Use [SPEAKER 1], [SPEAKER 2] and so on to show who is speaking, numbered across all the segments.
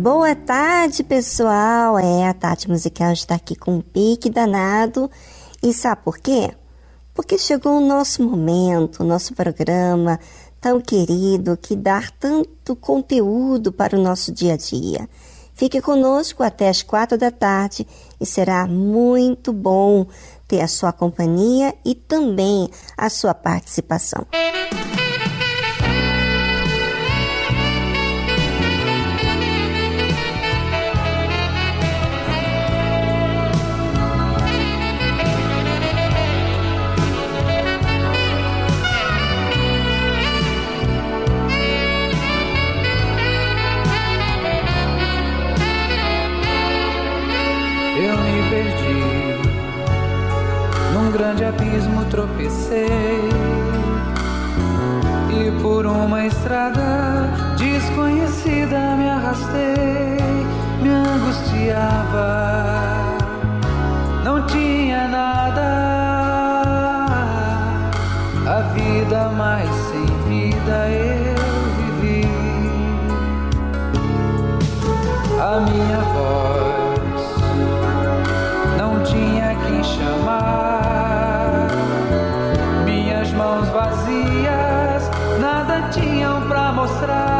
[SPEAKER 1] Boa tarde, pessoal. É, a Tati Musical está aqui com um pique danado. E sabe por quê? Porque chegou o nosso momento, o nosso programa tão querido que dá tanto conteúdo para o nosso dia a dia. Fique conosco até as quatro da tarde e será muito bom ter a sua companhia e também a sua participação. Música
[SPEAKER 2] tropecei e por uma estrada desconhecida me arrastei, me angustiava, nostra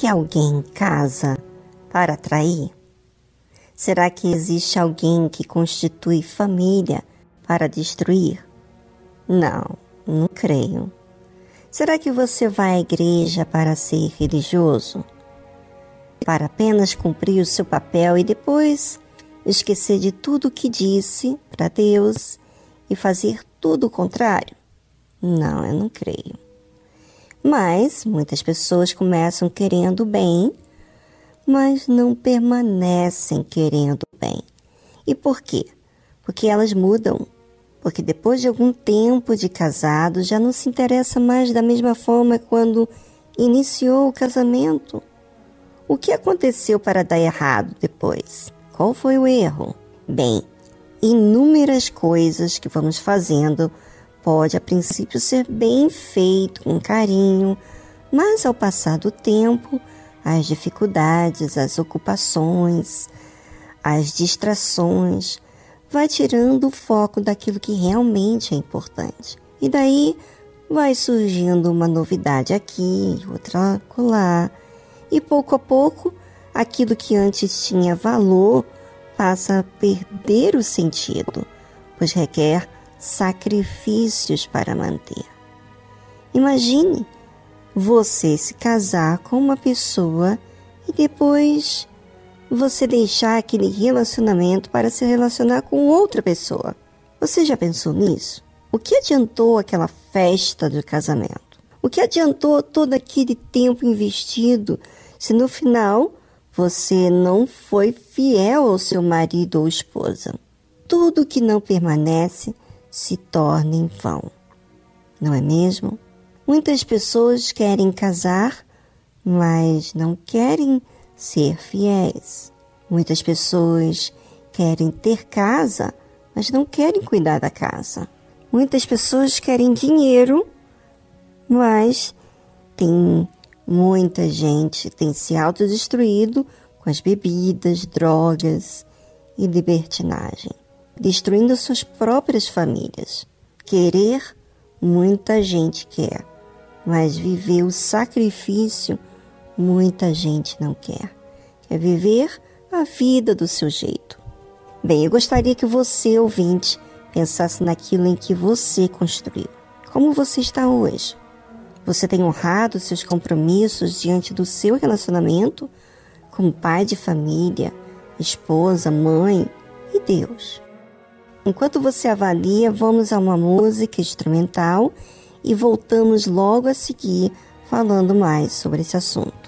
[SPEAKER 1] que alguém casa para atrair? Será que existe alguém que constitui família para destruir? Não, não creio. Será que você vai à igreja para ser religioso? Para apenas cumprir o seu papel e depois esquecer de tudo o que disse para Deus e fazer tudo o contrário? Não, eu não creio. Mas muitas pessoas começam querendo bem, mas não permanecem querendo bem. E por quê? Porque elas mudam. Porque depois de algum tempo de casado já não se interessa mais da mesma forma quando iniciou o casamento. O que aconteceu para dar errado depois? Qual foi o erro? Bem, inúmeras coisas que vamos fazendo pode a princípio ser bem feito, com carinho, mas ao passar do tempo, as dificuldades, as ocupações, as distrações, vai tirando o foco daquilo que realmente é importante. E daí vai surgindo uma novidade aqui, outra lá, e pouco a pouco aquilo que antes tinha valor passa a perder o sentido, pois requer sacrifícios para manter. Imagine você se casar com uma pessoa e depois você deixar aquele relacionamento para se relacionar com outra pessoa. Você já pensou nisso? O que adiantou aquela festa do casamento? O que adiantou todo aquele tempo investido se no final você não foi fiel ao seu marido ou esposa? Tudo que não permanece se torna em vão. Não é mesmo? Muitas pessoas querem casar, mas não querem ser fiéis. Muitas pessoas querem ter casa, mas não querem cuidar da casa. Muitas pessoas querem dinheiro, mas tem muita gente tem se autodestruído com as bebidas, drogas e libertinagem destruindo suas próprias famílias. Querer, muita gente quer, mas viver o sacrifício, muita gente não quer. Quer viver a vida do seu jeito. Bem, eu gostaria que você, ouvinte, pensasse naquilo em que você construiu. Como você está hoje? Você tem honrado seus compromissos diante do seu relacionamento como pai de família, esposa, mãe e Deus? Enquanto você avalia, vamos a uma música instrumental e voltamos logo a seguir falando mais sobre esse assunto.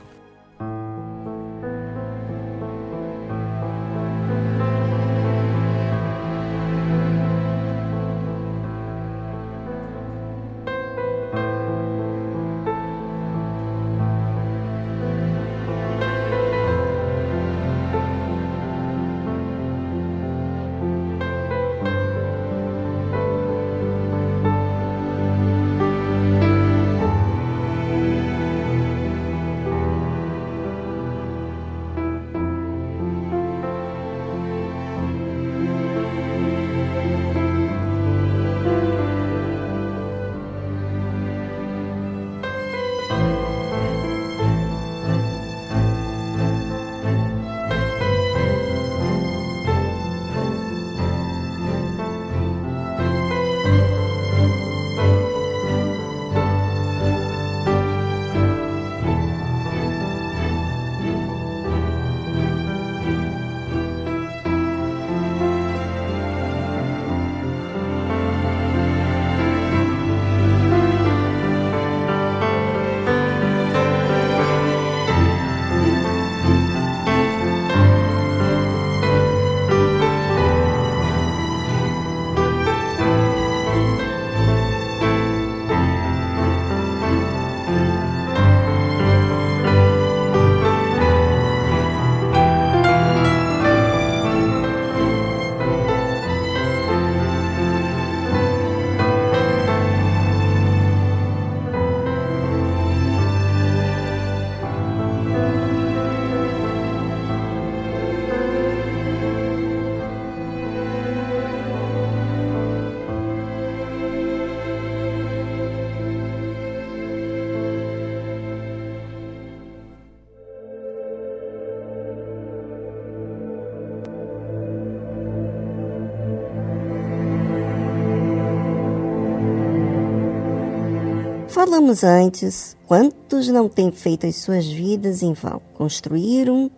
[SPEAKER 1] Falamos antes, quantos não têm feito as suas vidas em vão? Construíram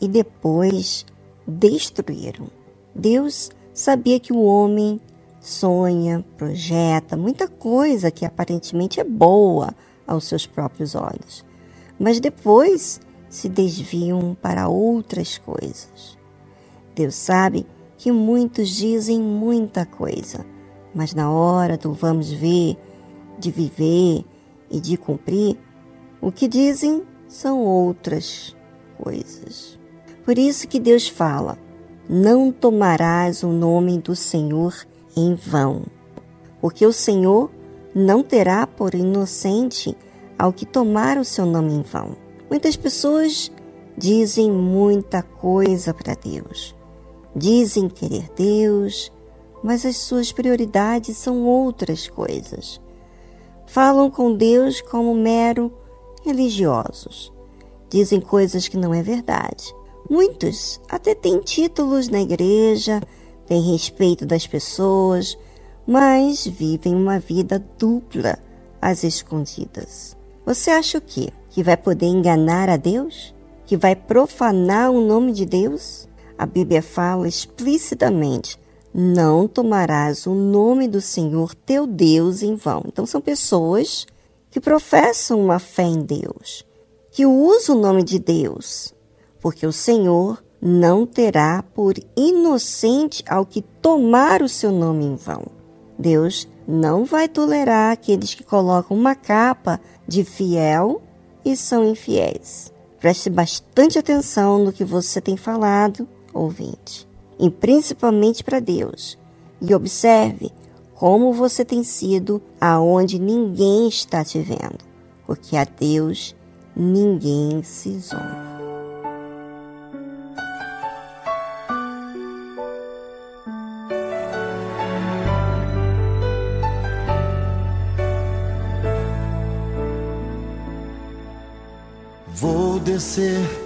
[SPEAKER 1] e depois destruíram. Deus sabia que o homem sonha, projeta muita coisa que aparentemente é boa aos seus próprios olhos, mas depois se desviam para outras coisas. Deus sabe que muitos dizem muita coisa, mas na hora do vamos ver, de viver e de cumprir, o que dizem são outras coisas. Por isso que Deus fala: não tomarás o nome do Senhor em vão, porque o Senhor não terá por inocente ao que tomar o seu nome em vão. Muitas pessoas dizem muita coisa para Deus. Dizem querer Deus, mas as suas prioridades são outras coisas. Falam com Deus como mero religiosos. Dizem coisas que não é verdade. Muitos até têm títulos na igreja, têm respeito das pessoas, mas vivem uma vida dupla às escondidas. Você acha o quê? Que vai poder enganar a Deus? Que vai profanar o nome de Deus? A Bíblia fala explicitamente: não tomarás o nome do Senhor teu Deus em vão. Então, são pessoas que professam uma fé em Deus, que usam o nome de Deus, porque o Senhor não terá por inocente ao que tomar o seu nome em vão. Deus não vai tolerar aqueles que colocam uma capa de fiel e são infiéis. Preste bastante atenção no que você tem falado, ouvinte, e principalmente para Deus. E observe como você tem sido aonde ninguém está te vendo, porque a Deus ninguém se zomba.
[SPEAKER 3] conhecer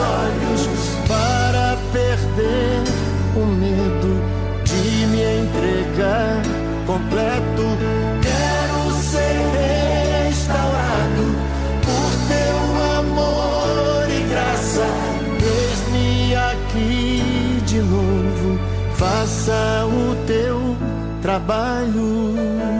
[SPEAKER 3] Olhos para perder o medo de me entregar completo. Quero ser restaurado por teu amor e graça. Eis-me aqui de novo, faça o teu trabalho.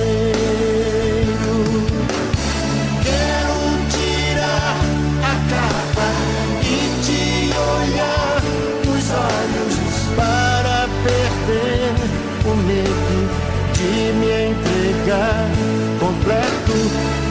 [SPEAKER 3] Entregar completo.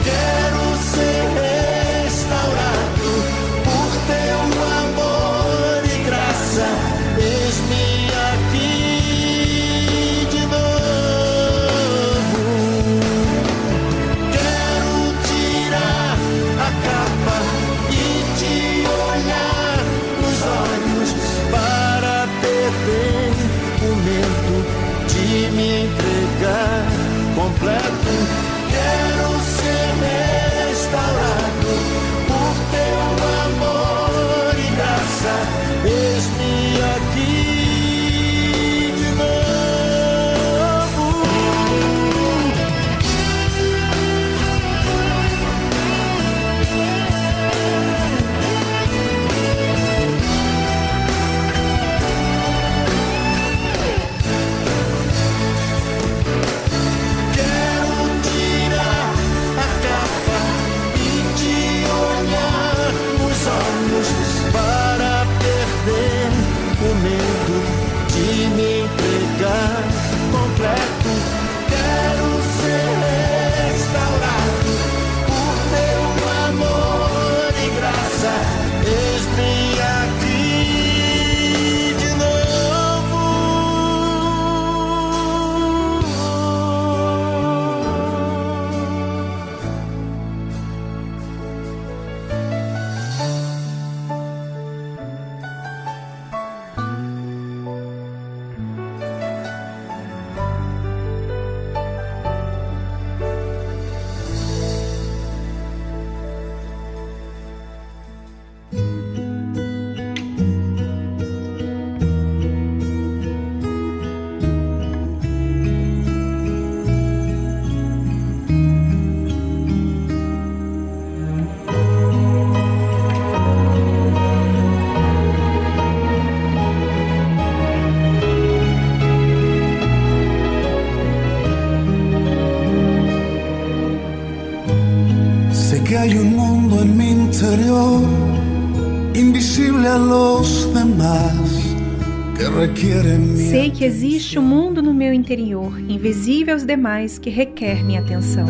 [SPEAKER 4] Sei que existe um mundo no meu interior, invisível aos demais, que requer minha atenção.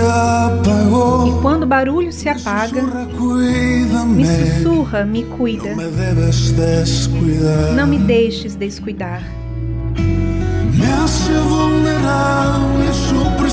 [SPEAKER 5] Apagó,
[SPEAKER 4] Quando o barulho se apaga, me sussurra, me cuida. Não me deixes descuidar.
[SPEAKER 5] Me hace vulnerable su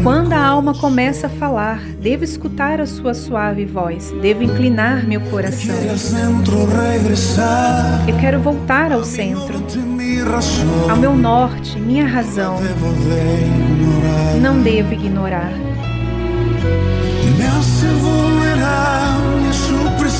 [SPEAKER 4] E quando a alma começa a falar, devo escutar a sua suave voz, devo inclinar meu coração. Eu quero voltar ao centro, ao meu norte, minha razão. Não devo ignorar.
[SPEAKER 5] Vulnerable su presencia,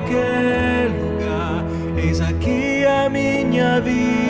[SPEAKER 6] Qualquer lugar. Eis aqui a minha vida,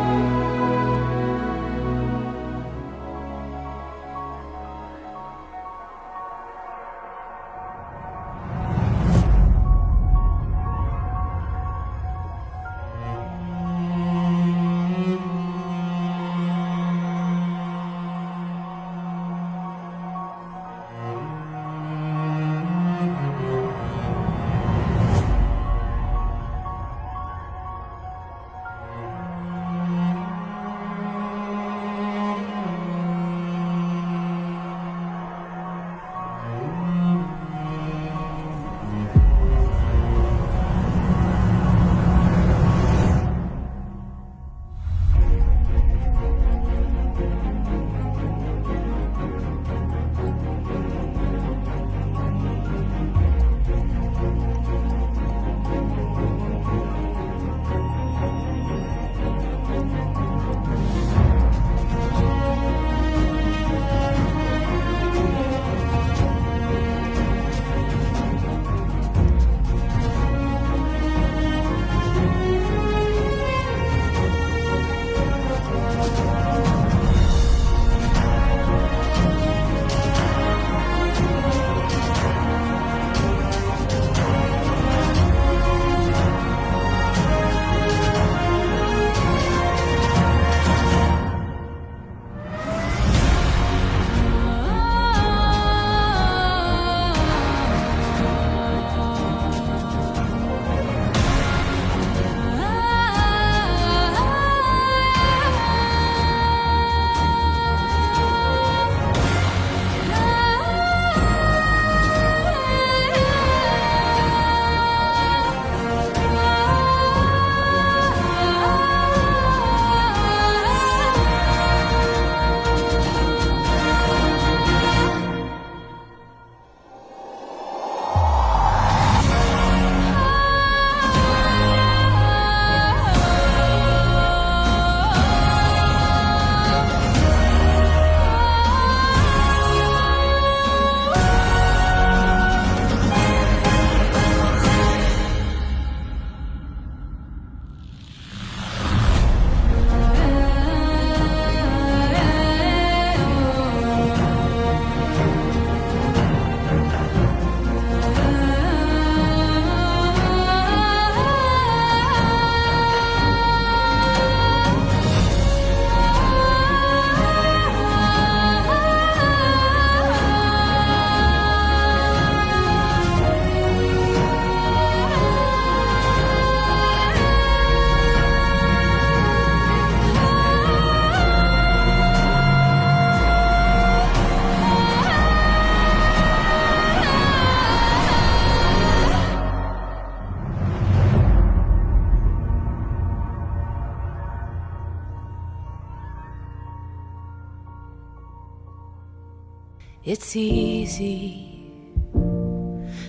[SPEAKER 7] Easy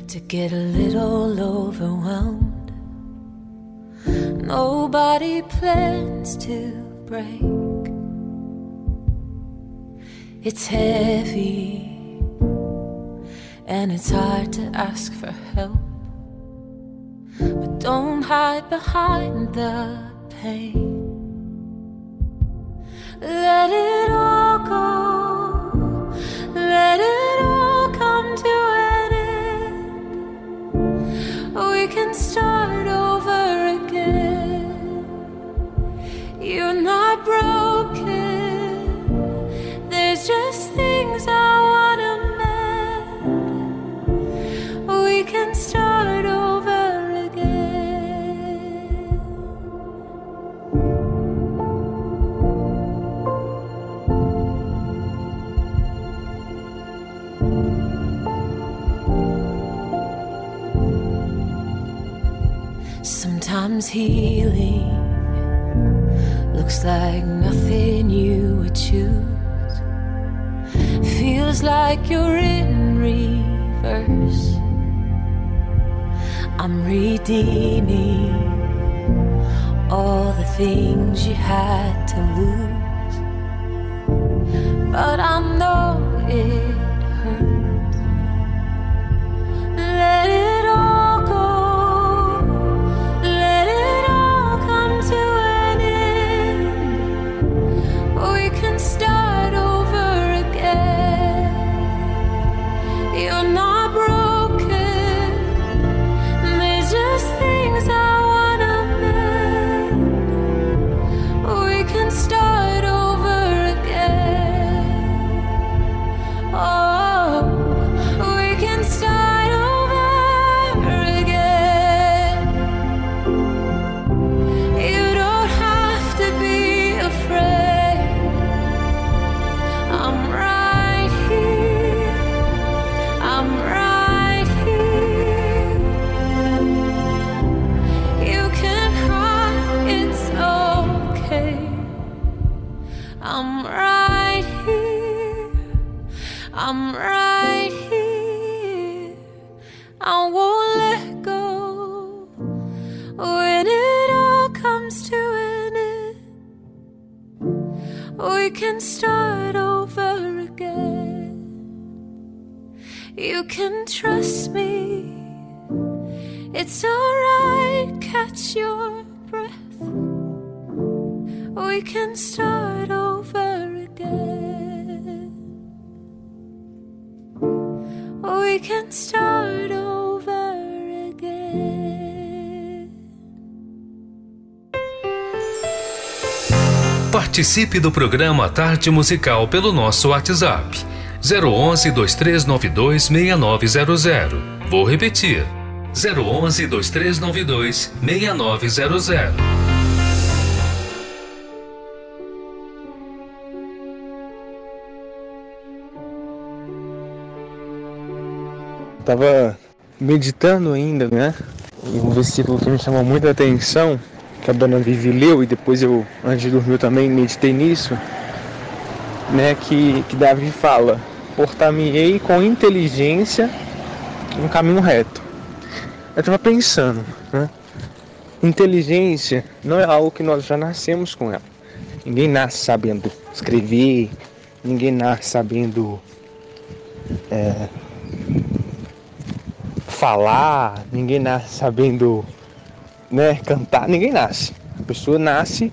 [SPEAKER 7] to get a little overwhelmed. Nobody plans to break. It's heavy and it's hard to ask for help. But don't hide behind the pain. Let it all go. Sometimes healing looks like nothing you would choose. Feels like you're in reverse. I'm redeeming all the things you had to lose. But I know it We can start over again. We can start over again.
[SPEAKER 8] Participe do programa Tarde Musical pelo nosso WhatsApp 011 2392 6900. Vou repetir. 011 2392 6900.
[SPEAKER 9] Tava meditando ainda, né? E um versículo que me chamou muita atenção, que a dona Vivi leu, e depois eu, antes de dormir, também meditei nisso, né? Que, que Davi fala: Portar-me-ei com inteligência no caminho reto. Eu tava pensando, né? Inteligência não é algo que nós já nascemos com ela. Ninguém nasce sabendo escrever, ninguém nasce sabendo é, falar, ninguém nasce sabendo né, cantar, ninguém nasce. A pessoa nasce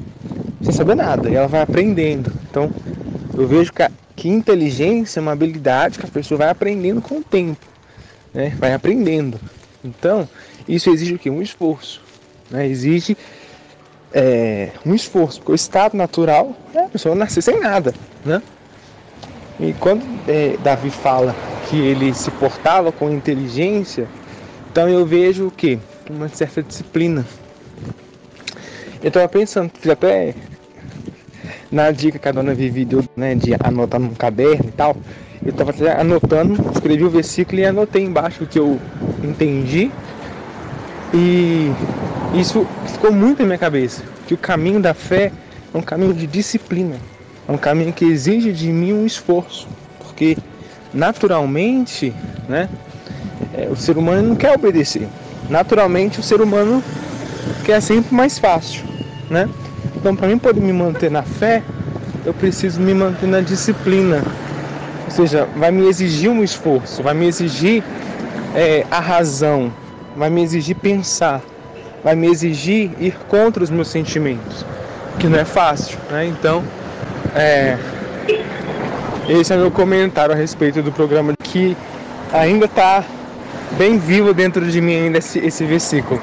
[SPEAKER 9] sem saber nada e ela vai aprendendo. Então eu vejo que, a, que inteligência é uma habilidade que a pessoa vai aprendendo com o tempo, né? vai aprendendo. Então isso exige o quê? Um esforço. Né? Exige é, um esforço, porque o estado natural é a pessoa nascer sem nada. Né? E quando é, Davi fala que ele se portava com inteligência, então eu vejo o que? Uma certa disciplina. Eu estava pensando, fiz até na dica que a dona Vivi deu, né, de anotar num caderno e tal. Eu estava anotando, escrevi o versículo e anotei embaixo o que eu entendi. E isso ficou muito na minha cabeça, que o caminho da fé é um caminho de disciplina, é um caminho que exige de mim um esforço, porque naturalmente, né, é, o ser humano não quer obedecer. Naturalmente, o ser humano quer sempre mais fácil, né? Então, para mim poder me manter na fé, eu preciso me manter na disciplina. Ou seja, vai me exigir um esforço, vai me exigir é, a razão, vai me exigir pensar, vai me exigir ir contra os meus sentimentos, que não é fácil, né? Então, é, esse é meu comentário a respeito do programa que ainda está bem vivo dentro de mim ainda esse, esse versículo.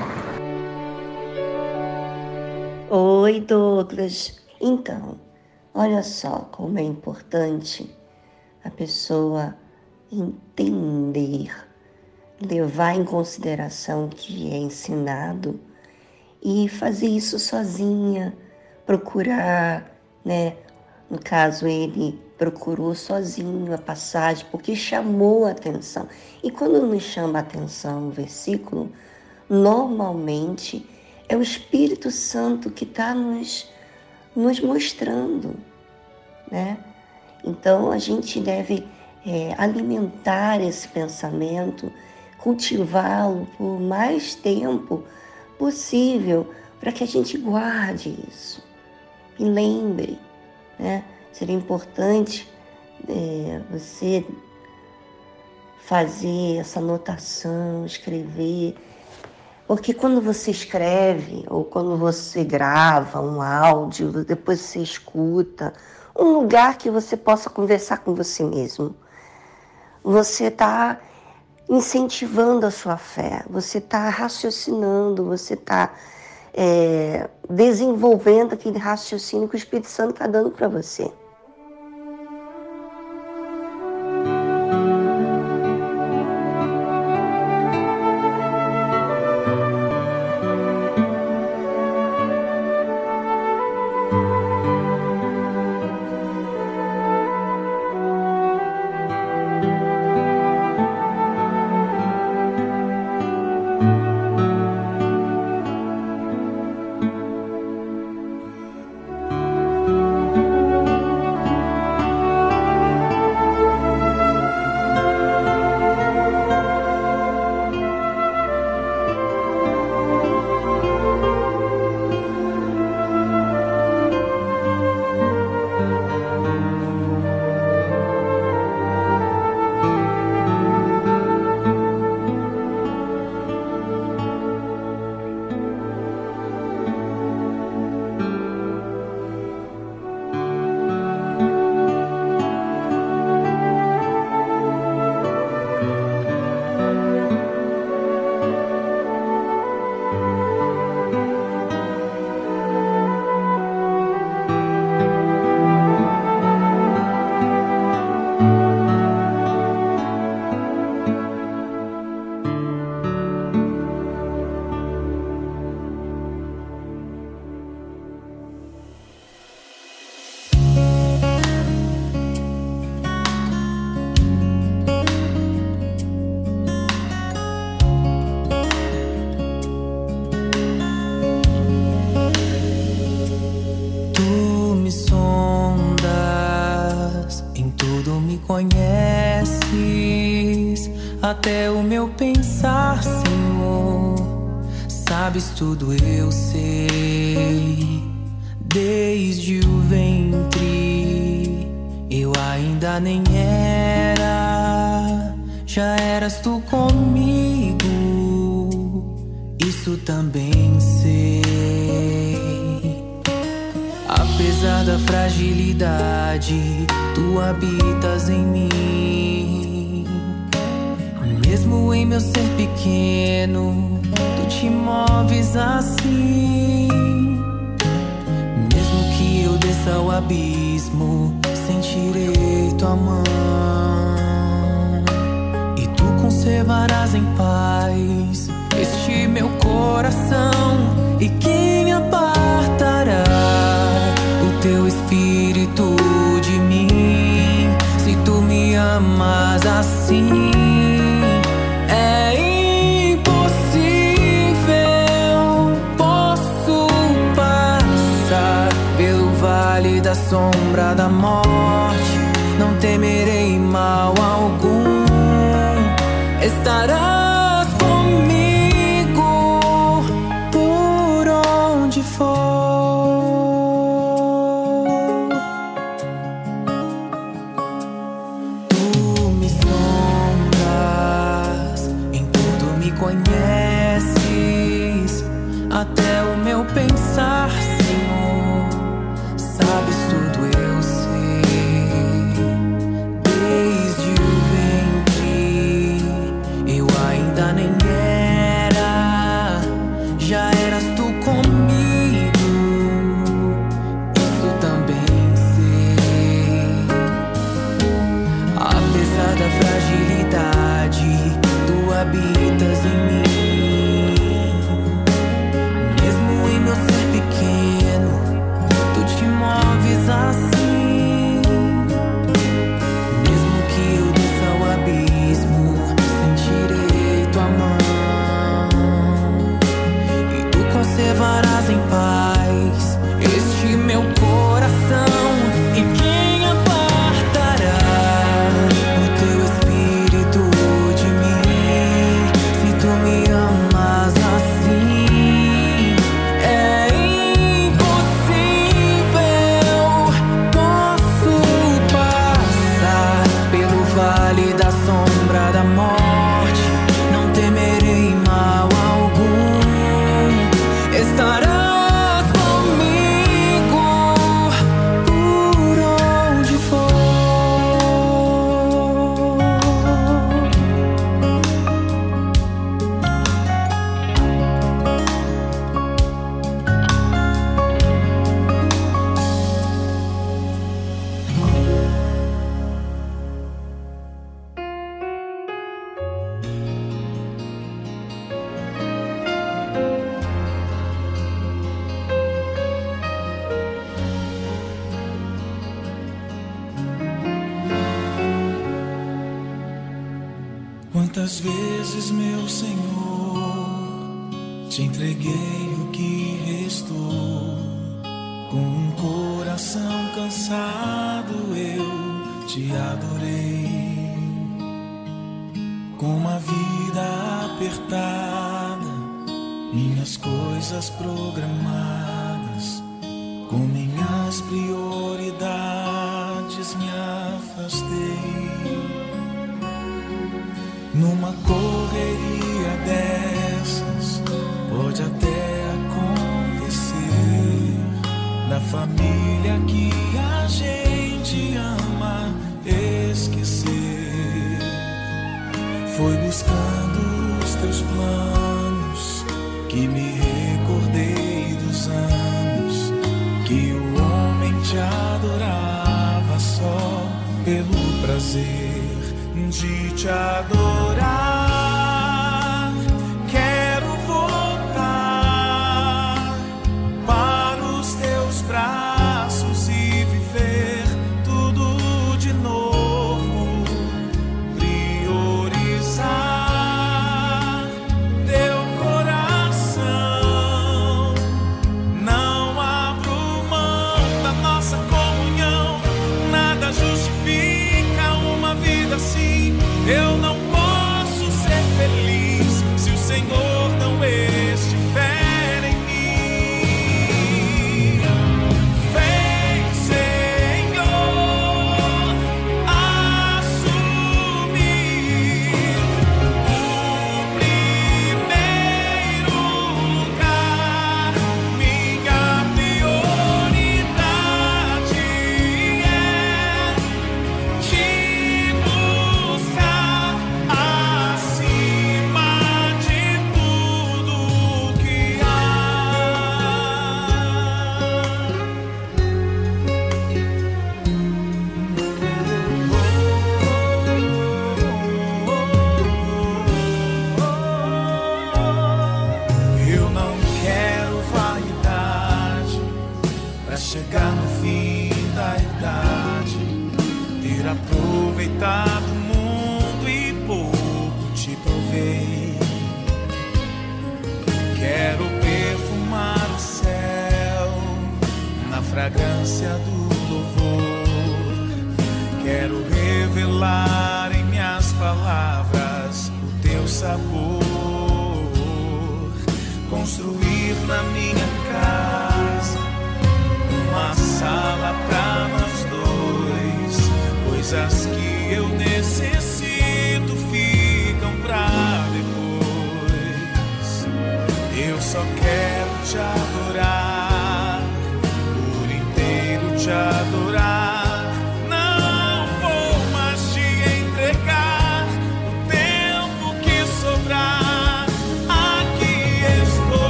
[SPEAKER 1] Oi, Douglas. Então, olha só como é importante a pessoa entender, levar em consideração o que é ensinado e fazer isso sozinha, procurar, né? No caso, ele procurou sozinho a passagem porque chamou a atenção. E quando nos chama a atenção o versículo, normalmente é o Espírito Santo que está nos, nos mostrando, né? Então a gente deve é, alimentar esse pensamento, cultivá-lo por mais tempo possível para que a gente guarde isso e lembre, né? Seria importante é, você fazer essa anotação, escrever, porque quando você escreve ou quando você grava um áudio, depois você escuta, um lugar que você possa conversar com você mesmo. Você está incentivando a sua fé, você está raciocinando, você está é, desenvolvendo aquele raciocínio que o Espírito Santo está dando para você.
[SPEAKER 10] Tua mão. E tu conservarás em paz este meu coração.
[SPEAKER 11] programadas, com minhas prioridades me afastei. Numa correria dessas, pode até acontecer na família que a gente ama esquecer. Foi buscando os teus planos que me prazer de te adorar.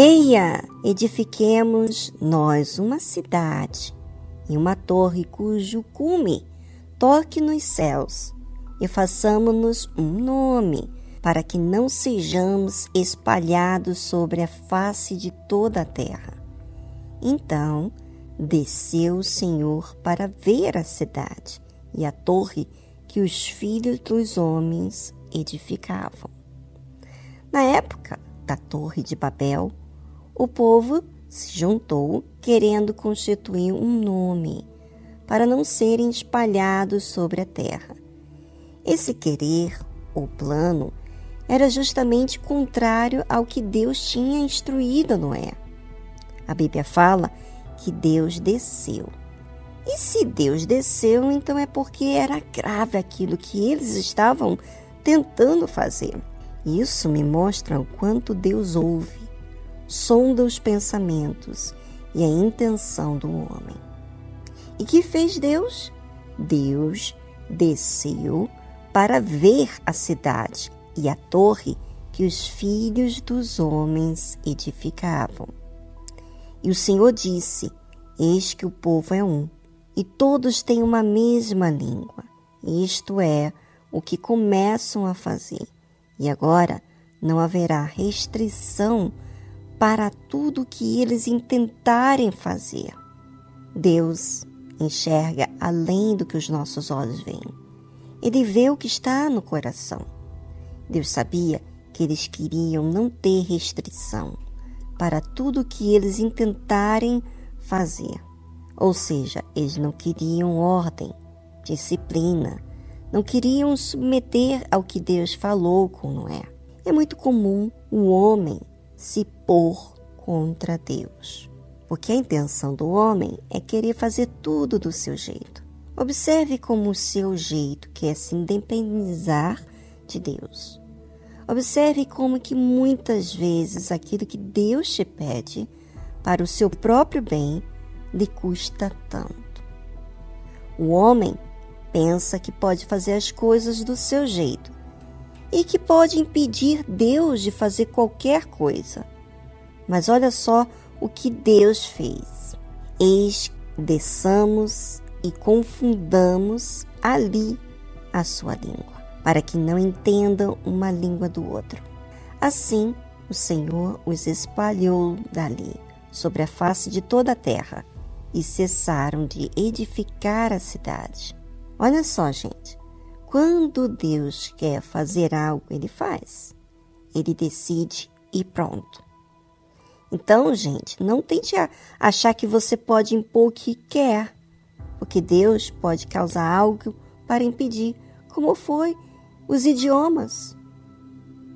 [SPEAKER 1] Eia, edifiquemos nós uma cidade e uma torre cujo cume toque nos céus, e façamo-nos um nome, para que não sejamos espalhados sobre a face de toda a terra. Então desceu o Senhor para ver a cidade e a torre que os filhos dos homens edificavam. Na época da Torre de Babel, o povo se juntou querendo constituir um nome para não serem espalhados sobre a terra. Esse querer ou plano era justamente contrário ao que Deus tinha instruído a Noé. A Bíblia fala que Deus desceu. E se Deus desceu, então é porque era grave aquilo que eles estavam tentando fazer. Isso me mostra o quanto Deus ouve, sonda os pensamentos e a intenção do homem. E que fez Deus? Deus desceu para ver a cidade e a torre que os filhos dos homens edificavam. E o Senhor disse: Eis que o povo é um, e todos têm uma mesma língua. Isto é o que começam a fazer. E agora não haverá restrição para tudo que eles intentarem fazer. Deus enxerga além do que os nossos olhos veem. Ele vê o que está no coração. Deus sabia que eles queriam não ter restrição para tudo que eles intentarem fazer. Ou seja, eles não queriam ordem, disciplina, não queriam submeter ao que Deus falou com Noé. É muito comum o homem se pôr contra Deus, porque a intenção do homem é querer fazer tudo do seu jeito. Observe como o seu jeito quer se independizar de Deus. Observe como que muitas vezes aquilo que Deus te pede para o seu próprio bem lhe custa tanto. O homem pensa que pode fazer as coisas do seu jeito e que pode impedir Deus de fazer qualquer coisa. Mas olha só o que Deus fez. Eis desçamos e confundamos ali a sua língua, para que não entendam uma língua do outro. Assim, o Senhor os espalhou dali, sobre a face de toda a terra, e cessaram de edificar a cidade. Olha só, gente. Quando Deus quer fazer algo, ele faz. Ele decide e pronto. Então, gente, não tente achar que você pode impor o que quer, porque Deus pode causar algo para impedir, como foi os idiomas.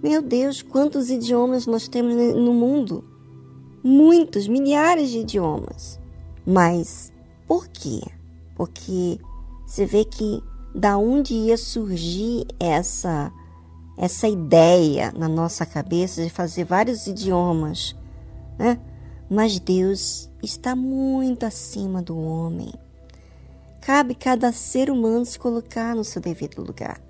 [SPEAKER 1] Meu Deus, quantos idiomas nós temos no mundo? Muitos, milhares de idiomas. Mas por quê? Porque você vê que da onde ia surgir essa essa ideia na nossa cabeça de fazer vários idiomas, né? Mas Deus está muito acima do homem. Cabe cada ser humano se colocar no seu devido lugar.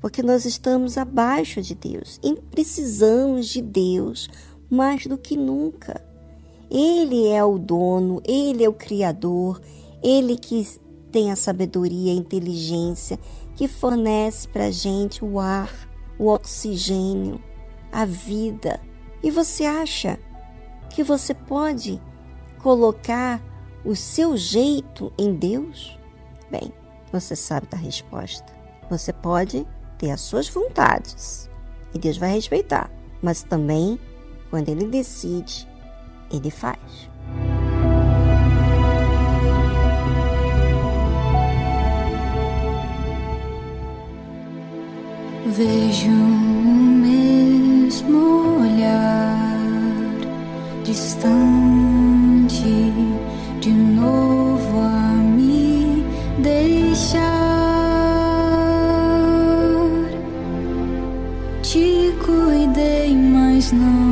[SPEAKER 1] Porque nós estamos abaixo de Deus e precisamos de Deus mais do que nunca. Ele é o dono, ele é o criador, ele que tem a sabedoria a inteligência que fornece para a gente o ar, o oxigênio, a vida. E você acha que você pode colocar o seu jeito em Deus? Bem, você sabe da resposta. Você pode ter as suas vontades e Deus vai respeitar, mas também, quando Ele decide, Ele faz.
[SPEAKER 7] Vejo o mesmo olhar distante de novo a me deixar. Te cuidei, mas não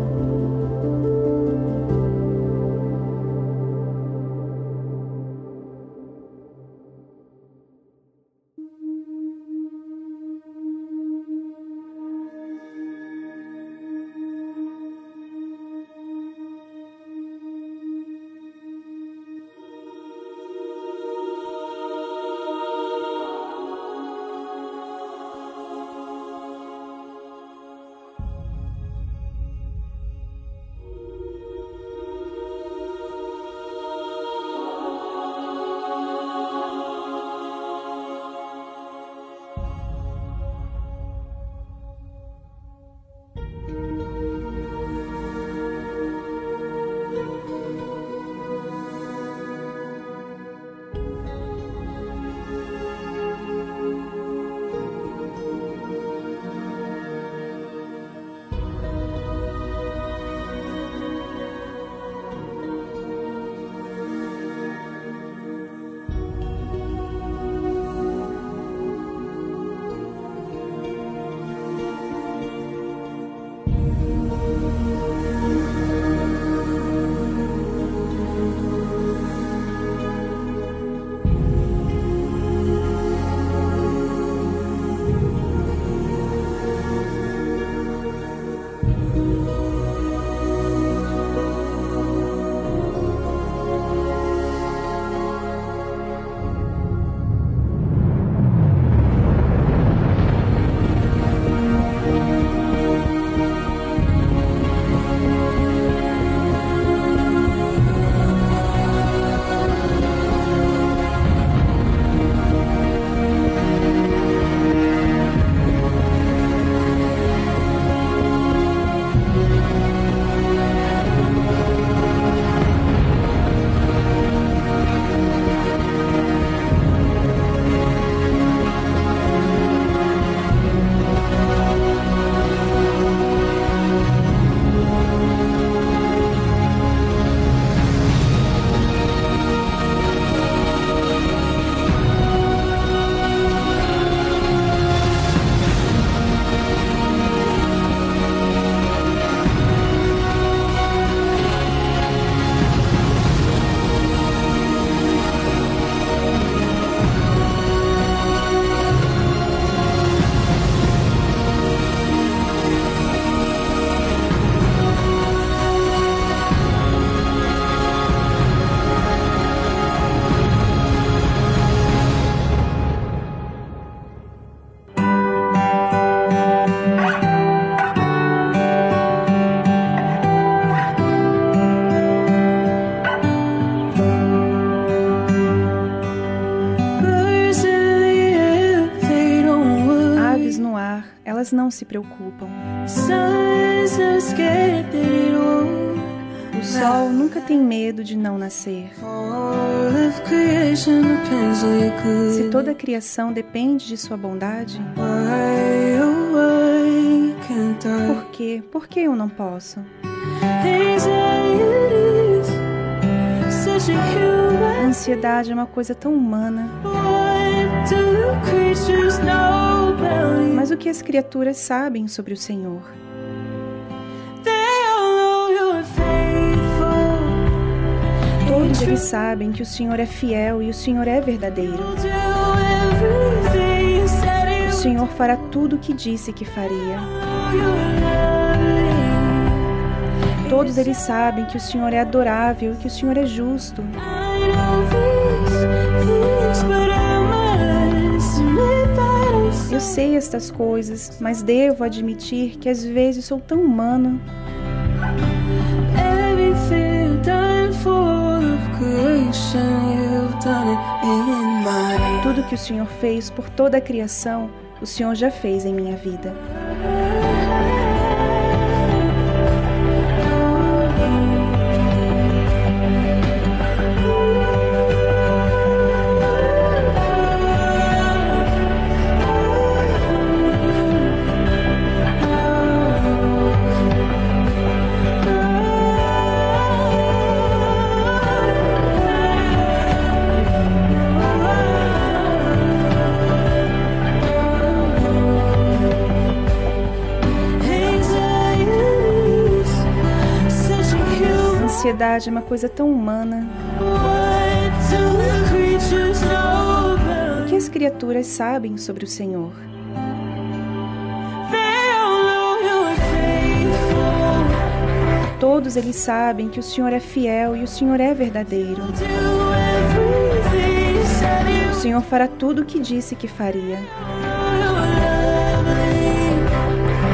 [SPEAKER 5] Não se preocupam. O sol nunca tem medo de não nascer. Se toda a criação depende de sua bondade,
[SPEAKER 7] oh,
[SPEAKER 5] por quê? Por que eu não posso?
[SPEAKER 7] A
[SPEAKER 5] ansiedade é uma coisa tão humana. Mas o que as criaturas sabem sobre o Senhor? Todos eles sabem que o Senhor é fiel e o Senhor é verdadeiro. O Senhor fará tudo o que disse que faria. Todos eles sabem que o Senhor é adorável e que o Senhor é justo. Eu sei estas coisas, mas devo admitir que às vezes sou tão humano. Tudo que o Senhor fez por toda a criação, o Senhor já fez em minha vida. Ansiedade é uma coisa tão humana. O que as criaturas sabem sobre o Senhor? Todos eles sabem que o Senhor é fiel e o Senhor é verdadeiro. O Senhor fará tudo o que disse que faria.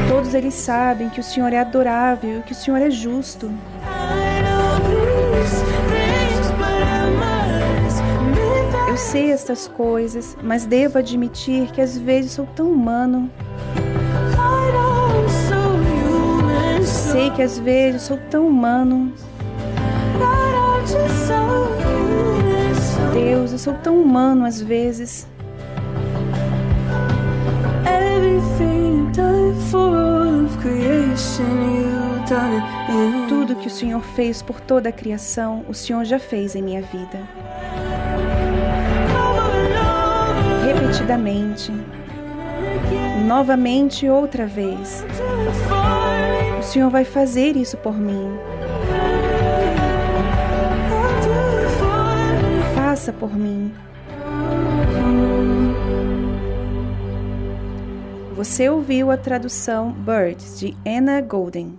[SPEAKER 5] Todos eles sabem que o Senhor é adorável e que o Senhor é justo. Eu sei estas coisas, mas devo admitir que às vezes sou tão humano. Sei que às vezes sou tão humano. Deus, eu sou tão humano às vezes. Tudo que o Senhor fez por toda a criação, o Senhor já fez em minha vida. Repetidamente, novamente outra vez. O Senhor vai fazer isso por mim. Faça por mim. Você ouviu a tradução Birds de Anna Golden.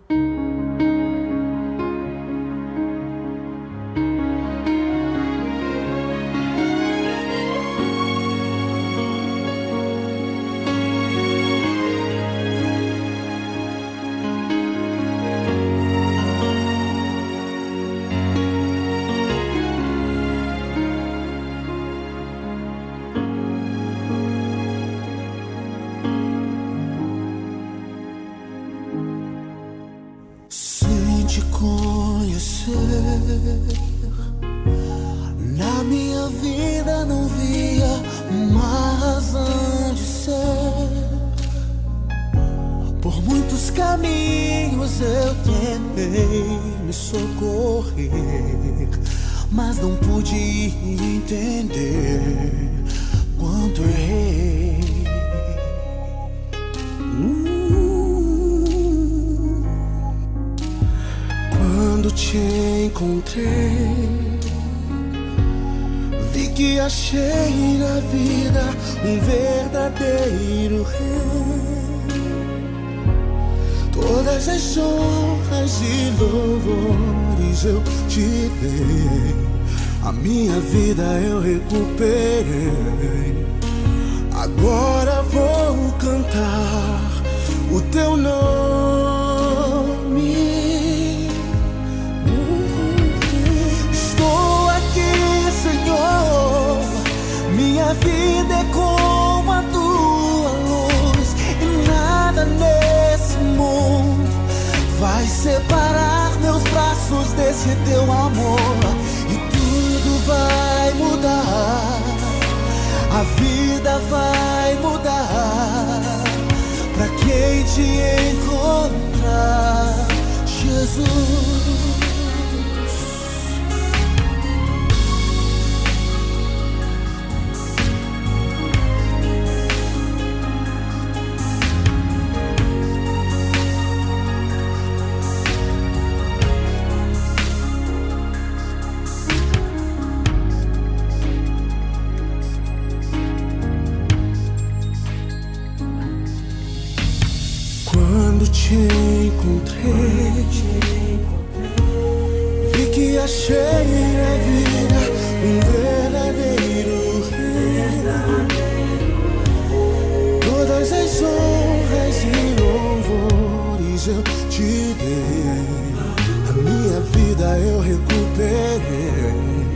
[SPEAKER 3] recuperei.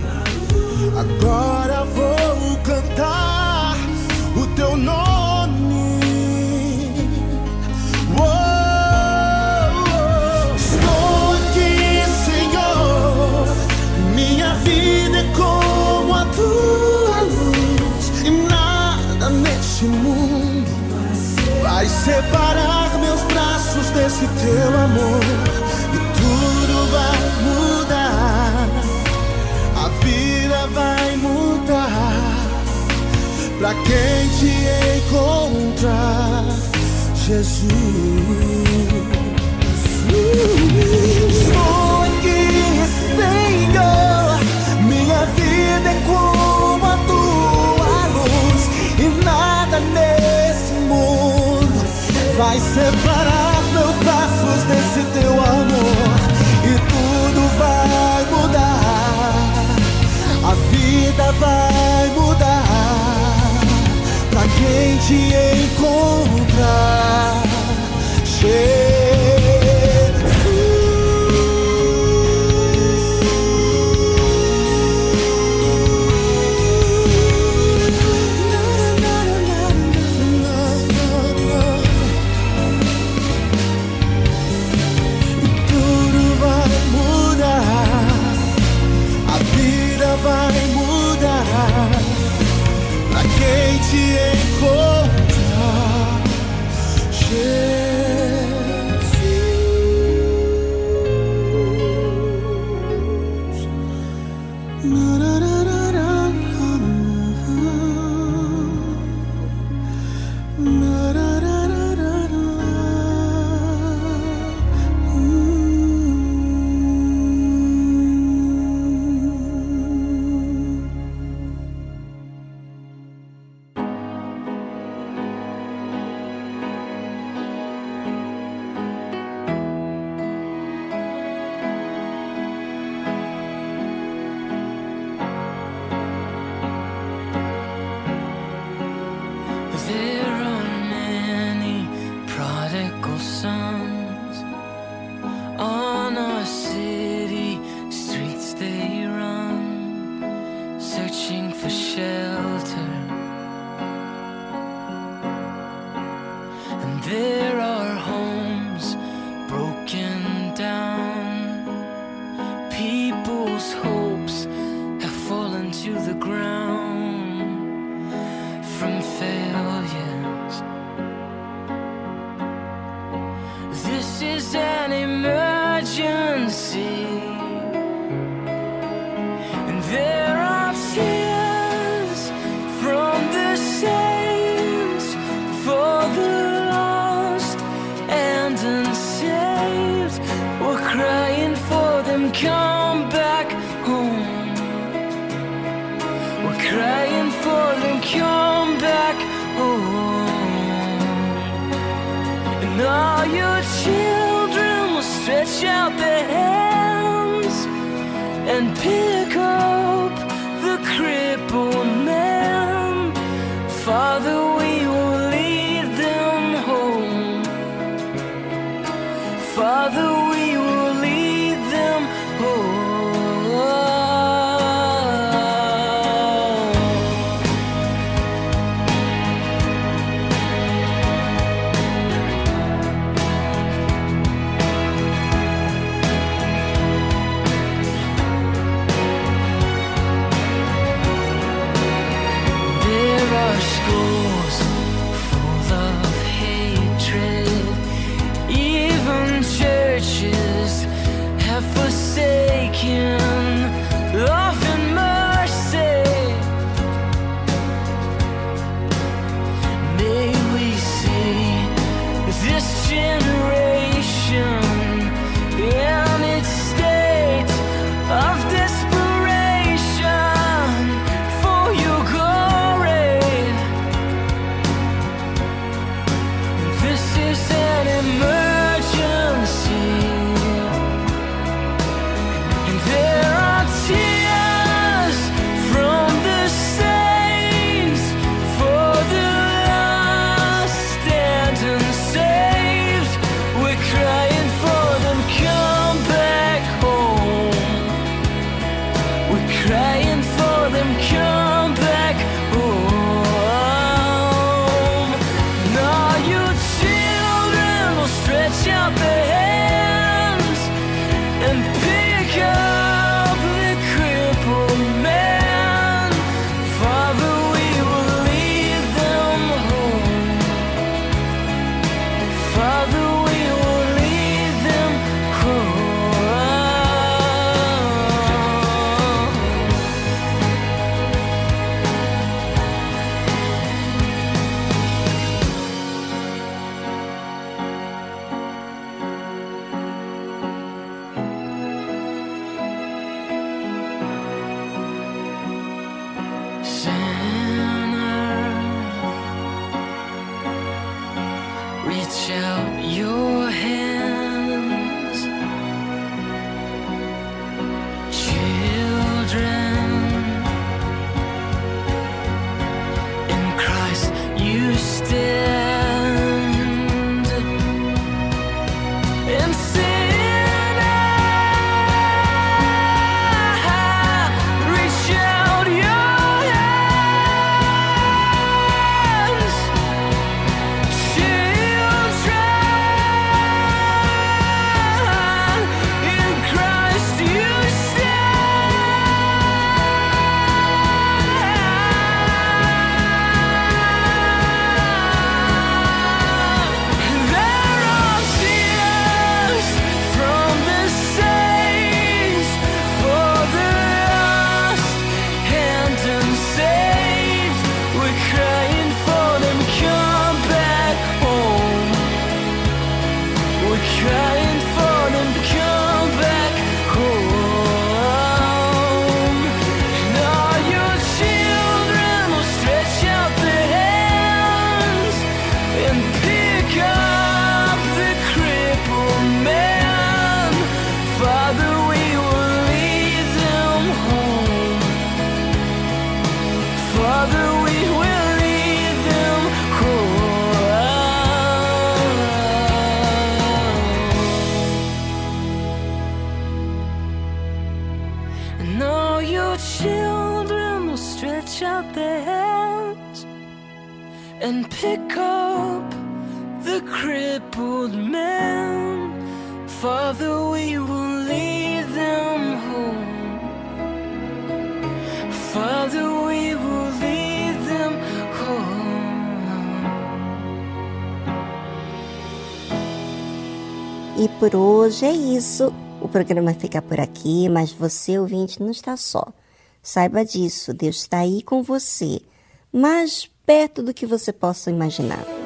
[SPEAKER 3] Agora vou cantar o teu nome.
[SPEAKER 4] Oh, oh. Estou aqui, Senhor. Minha vida é como a tua luz, e nada neste mundo vai separar meus braços desse teu amor. para quem te encontrar, Jesus. Sou Estou aqui, Senhor, minha vida é como a tua luz e nada nesse mundo vai separar meus braços desse teu amor e tudo vai mudar. A vida vai te encontrar.
[SPEAKER 12] Cheio come.
[SPEAKER 6] hoje é isso. O programa fica por aqui, mas você, ouvinte, não está só. Saiba disso, Deus está aí com você, mais perto do que você possa imaginar.